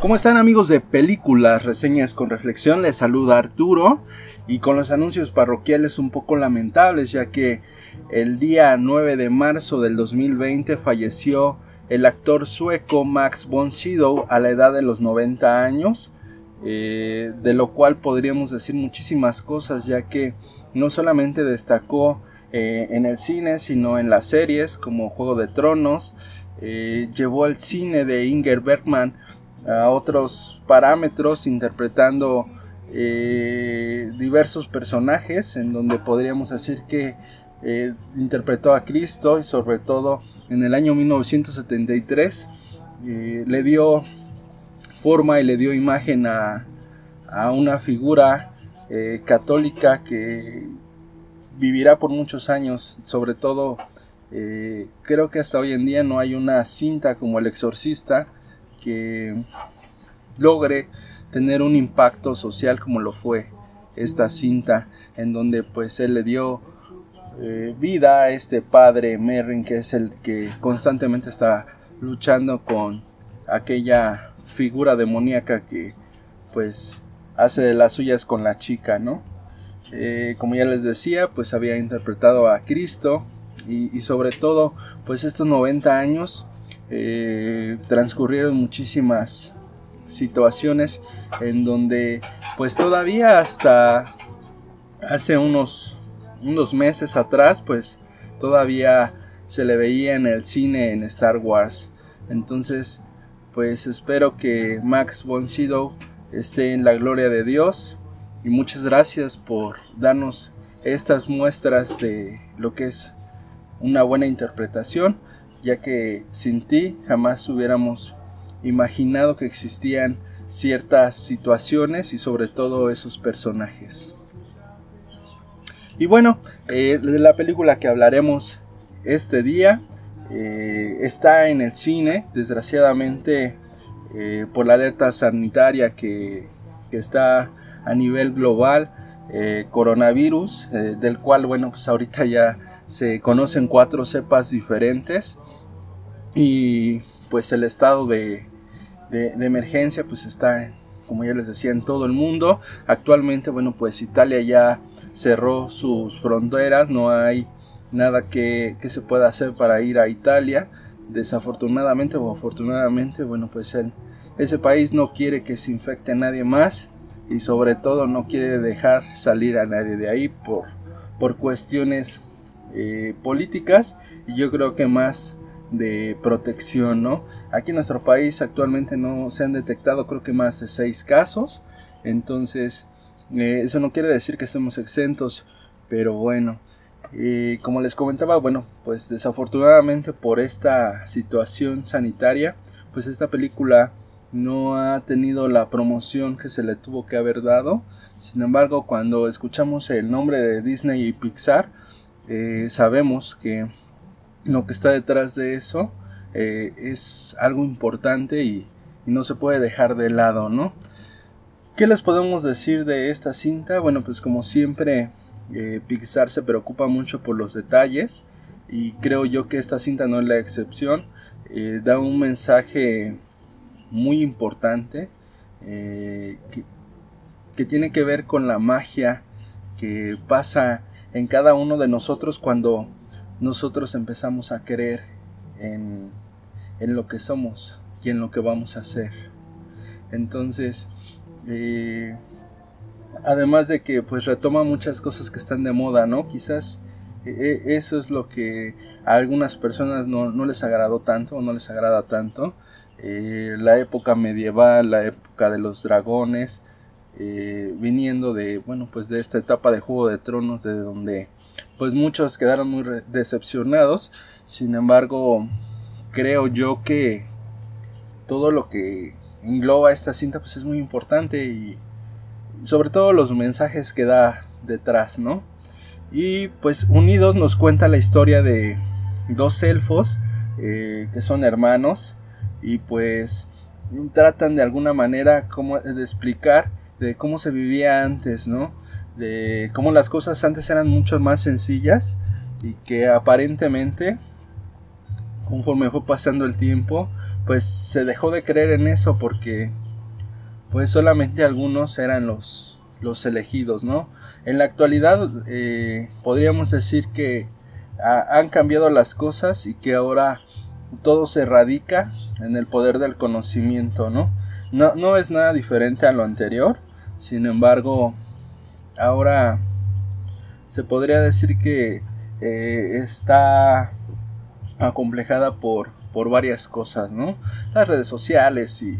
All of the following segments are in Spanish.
¿Cómo están amigos de películas, reseñas con reflexión? Les saluda Arturo y con los anuncios parroquiales un poco lamentables ya que el día 9 de marzo del 2020 falleció el actor sueco Max von Sydow a la edad de los 90 años, eh, de lo cual podríamos decir muchísimas cosas ya que no solamente destacó eh, en el cine sino en las series como Juego de Tronos, eh, llevó al cine de Inger Bergman a otros parámetros interpretando eh, diversos personajes en donde podríamos decir que eh, interpretó a Cristo y sobre todo en el año 1973 eh, le dio forma y le dio imagen a, a una figura católica que vivirá por muchos años. Sobre todo creo que hasta hoy en día no hay una cinta como el exorcista que logre tener un impacto social como lo fue esta cinta en donde pues él le dio eh, vida a este padre Merrin que es el que constantemente está luchando con aquella figura demoníaca que pues hace de las suyas con la chica, ¿no? Eh, como ya les decía, pues había interpretado a Cristo y, y sobre todo pues estos 90 años eh, transcurrieron muchísimas situaciones en donde pues todavía hasta hace unos, unos meses atrás pues todavía se le veía en el cine en Star Wars. Entonces pues espero que Max von Sydow esté en la gloria de Dios y muchas gracias por darnos estas muestras de lo que es una buena interpretación ya que sin ti jamás hubiéramos imaginado que existían ciertas situaciones y sobre todo esos personajes. Y bueno, eh, la película que hablaremos este día eh, está en el cine, desgraciadamente eh, por la alerta sanitaria que, que está a nivel global, coronavirus, del cual bueno, pues ahorita ya se conocen cuatro cepas diferentes y pues el estado de, emergencia pues está, como ya les decía, en todo el mundo. Actualmente, bueno, pues Italia ya cerró sus fronteras, no hay nada que, se pueda hacer para ir a Italia. Desafortunadamente o afortunadamente, bueno, pues el, ese país no quiere que se infecte nadie más y sobre todo no quiere dejar salir a nadie de ahí por, por cuestiones eh, políticas y yo creo que más de protección, ¿no? Aquí en nuestro país actualmente no se han detectado creo que más de seis casos, entonces eh, eso no quiere decir que estemos exentos, pero bueno, eh, como les comentaba, bueno, pues desafortunadamente por esta situación sanitaria, pues esta película no ha tenido la promoción que se le tuvo que haber dado. Sin embargo, cuando escuchamos el nombre de Disney y Pixar, eh, sabemos que lo que está detrás de eso eh, es algo importante y, no se puede dejar de lado, ¿no? ¿Qué les podemos decir de esta cinta? Bueno, pues como siempre, eh, Pixar se preocupa mucho por los detalles y creo yo que esta cinta no es la excepción. Eh, da un mensaje muy importante que, que tiene que ver con la magia que pasa en cada uno de nosotros cuando nosotros empezamos a creer en, lo que somos y en lo que vamos a hacer. Entonces, eh, además de que pues retoma muchas cosas que están de moda, ¿no? Quizás eh, eh, eso es lo que a algunas personas no, les agradó tanto o no les agrada tanto. la época medieval, la época de los dragones, viniendo de, bueno, pues de esta etapa de Juego de Tronos, de donde pues muchos quedaron muy decepcionados. Sin embargo, creo yo que todo lo que engloba esta cinta pues es muy importante y sobre todo los mensajes que da detrás, ¿no? Y pues unidos nos cuenta la historia de dos elfos eh, que son hermanos y pues tratan de alguna manera como de explicar de cómo se vivía antes, ¿no? De cómo las cosas antes eran mucho más sencillas y que aparentemente conforme fue pasando el tiempo pues se dejó de creer en eso porque pues solamente algunos eran los, los elegidos, ¿no? En la actualidad eh, podríamos decir que han cambiado las cosas y que ahora todo se radica en el poder del conocimiento, ¿no? No, no es nada diferente a lo anterior, sin embargo, ahora se podría decir que eh, está acomplejada por, por varias cosas, ¿no? Las redes sociales y,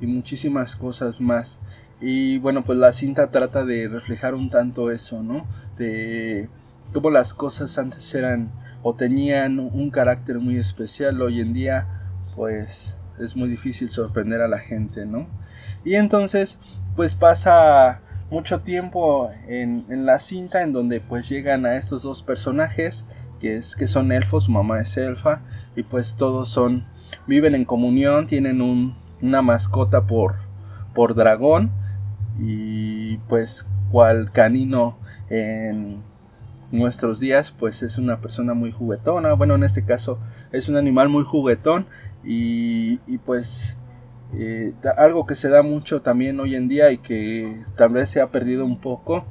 y muchísimas cosas más. Y bueno, pues la cinta trata de reflejar un tanto eso, ¿no? De cómo las cosas antes eran o tenían un carácter muy especial, hoy en día pues es muy difícil sorprender a la gente, ¿no? Y entonces pues pasa mucho tiempo en, en, la cinta en donde pues llegan a estos dos personajes que es que son elfos, su mamá es elfa y pues todos son viven en comunión, tienen un, una mascota por por dragón y pues cual canino en nuestros días pues es una persona muy juguetona bueno en este caso es un animal muy juguetón y, y pues algo que se da mucho también hoy en día y que tal vez se ha perdido un poco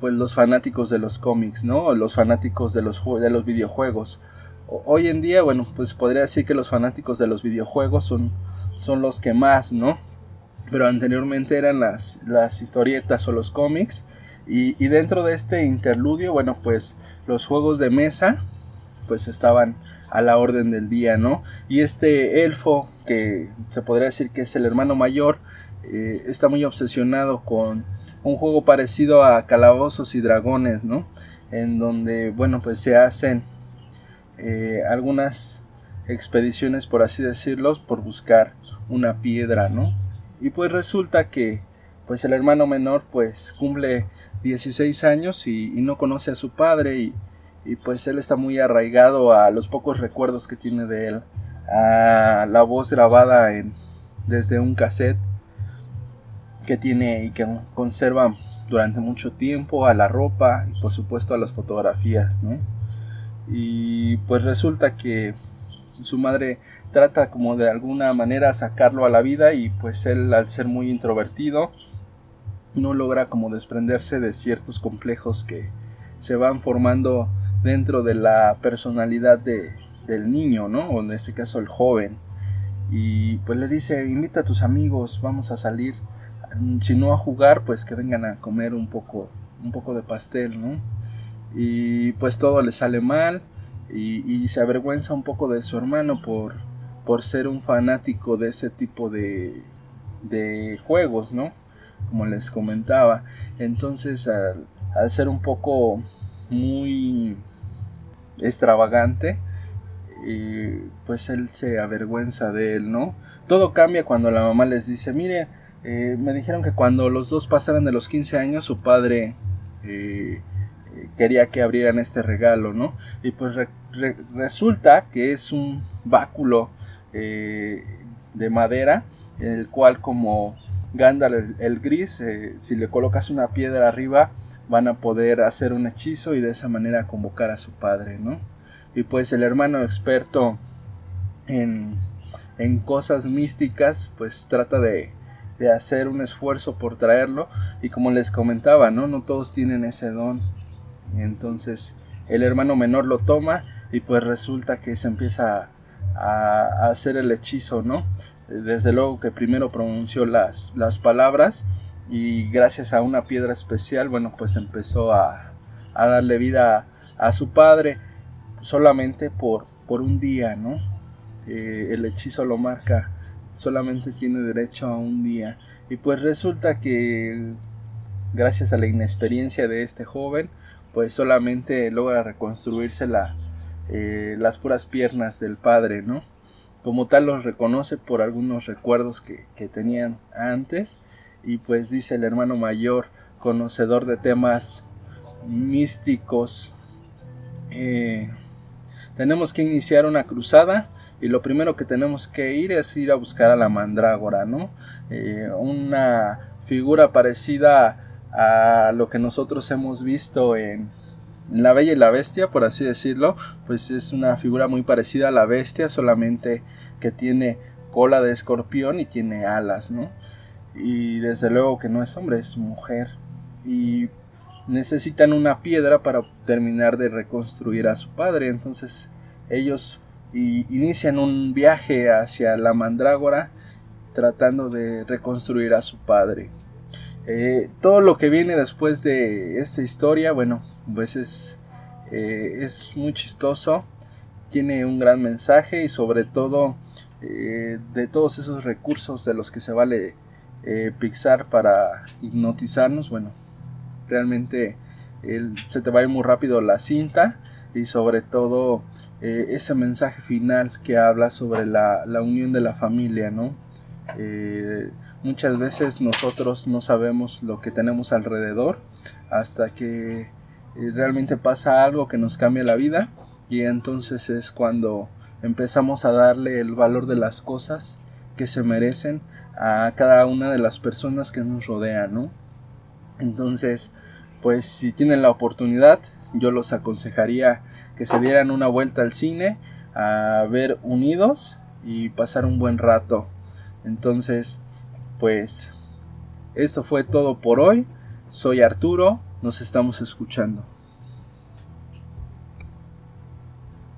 pues los fanáticos de los cómics no los fanáticos de los de los videojuegos. Hoy en día bueno pues podría decir que los fanáticos de los videojuegos son son los que más no pero anteriormente eran las las historietas o los cómics. Y, y dentro de este interludio bueno pues los juegos de mesa pues estaban a la orden del día, ¿no? Y este elfo, que se podría decir que es el hermano mayor, eh, está muy obsesionado con un juego parecido a Calabozos y Dragones, ¿no? En donde, bueno, pues se hacen eh, algunas expediciones, por así decirlo, por buscar una piedra, ¿no? Y pues resulta que, pues el hermano menor, pues cumple 16 años y, y no conoce a su padre y y pues él está muy arraigado a los pocos recuerdos que tiene de él, a la voz grabada en, desde un cassette que tiene y que conserva durante mucho tiempo, a la ropa y por supuesto a las fotografías, ¿no? Y pues resulta que su madre trata como de alguna manera sacarlo a la vida y pues él al ser muy introvertido no logra como desprenderse de ciertos complejos que se van formando dentro de la personalidad de, del niño, ¿no? O en este caso el joven. Y pues le dice, invita a tus amigos, vamos a salir. Si no a jugar, pues que vengan a comer un poco, un poco de pastel, ¿no? Y pues todo le sale mal y, se avergüenza un poco de su hermano por, por ser un fanático de ese tipo de, de juegos, ¿no? Como les comentaba. Entonces al, al ser un poco muy extravagante, y pues él se avergüenza de él, ¿no? Todo cambia cuando la mamá les dice, mire, eh, me dijeron que cuando los dos pasaran de los 15 años, su padre eh, quería que abrieran este regalo, ¿no? Y pues resulta que es un báculo eh, de madera, en el cual como Gandalf el gris, si le colocas una piedra arriba, van a poder hacer un hechizo y de esa manera convocar a su padre, ¿no? Y pues el hermano experto en, en cosas místicas, pues trata de, de hacer un esfuerzo por traerlo y como les comentaba, ¿no? No todos tienen ese don. Entonces el hermano menor lo toma y pues resulta que se empieza a, a hacer el hechizo, ¿no? Desde luego que primero pronunció las, las palabras y gracias a una piedra especial, bueno, pues empezó a, a darle vida a, su padre solamente por, por un día, ¿no? Eh, el hechizo lo marca, solamente tiene derecho a un día. Y pues resulta que gracias a la inexperiencia de este joven, pues solamente logra reconstruirse eh, las puras piernas del padre, ¿no? Como tal los reconoce por algunos recuerdos que, que tenían antes y pues dice el hermano mayor, conocedor de temas místicos, eh, tenemos que iniciar una cruzada y lo primero que tenemos que ir es ir a buscar a la mandrágora, ¿no? Eh, una figura parecida a lo que nosotros hemos visto en, en, La Bella y la Bestia, por así decirlo, pues es una figura muy parecida a la bestia, solamente que tiene cola de escorpión y tiene alas, ¿no? Y desde luego que no es hombre, es mujer y necesitan una piedra para terminar de reconstruir a su padre. Entonces ellos inician un viaje hacia la mandrágora tratando de reconstruir a su padre. Eh, todo lo que viene después de esta historia, bueno, pues es, eh, es muy chistoso, tiene un gran mensaje y sobre todo eh, de todos esos recursos de los que se vale Pixar para hipnotizarnos, bueno, realmente se te va a ir muy rápido la cinta y sobre todo ese mensaje final que habla sobre la, la unión de la familia, ¿no? Eh, muchas veces nosotros no sabemos lo que tenemos alrededor hasta que eh, realmente pasa algo que nos cambia la vida y entonces es cuando empezamos a darle el valor de las cosas que se merecen a cada una de las personas que nos rodean, Entonces, pues si tienen la oportunidad, yo los aconsejaría que se dieran una vuelta al cine a ver Unidos y pasar un buen rato. Entonces, pues esto fue todo por hoy. Soy Arturo, nos estamos escuchando.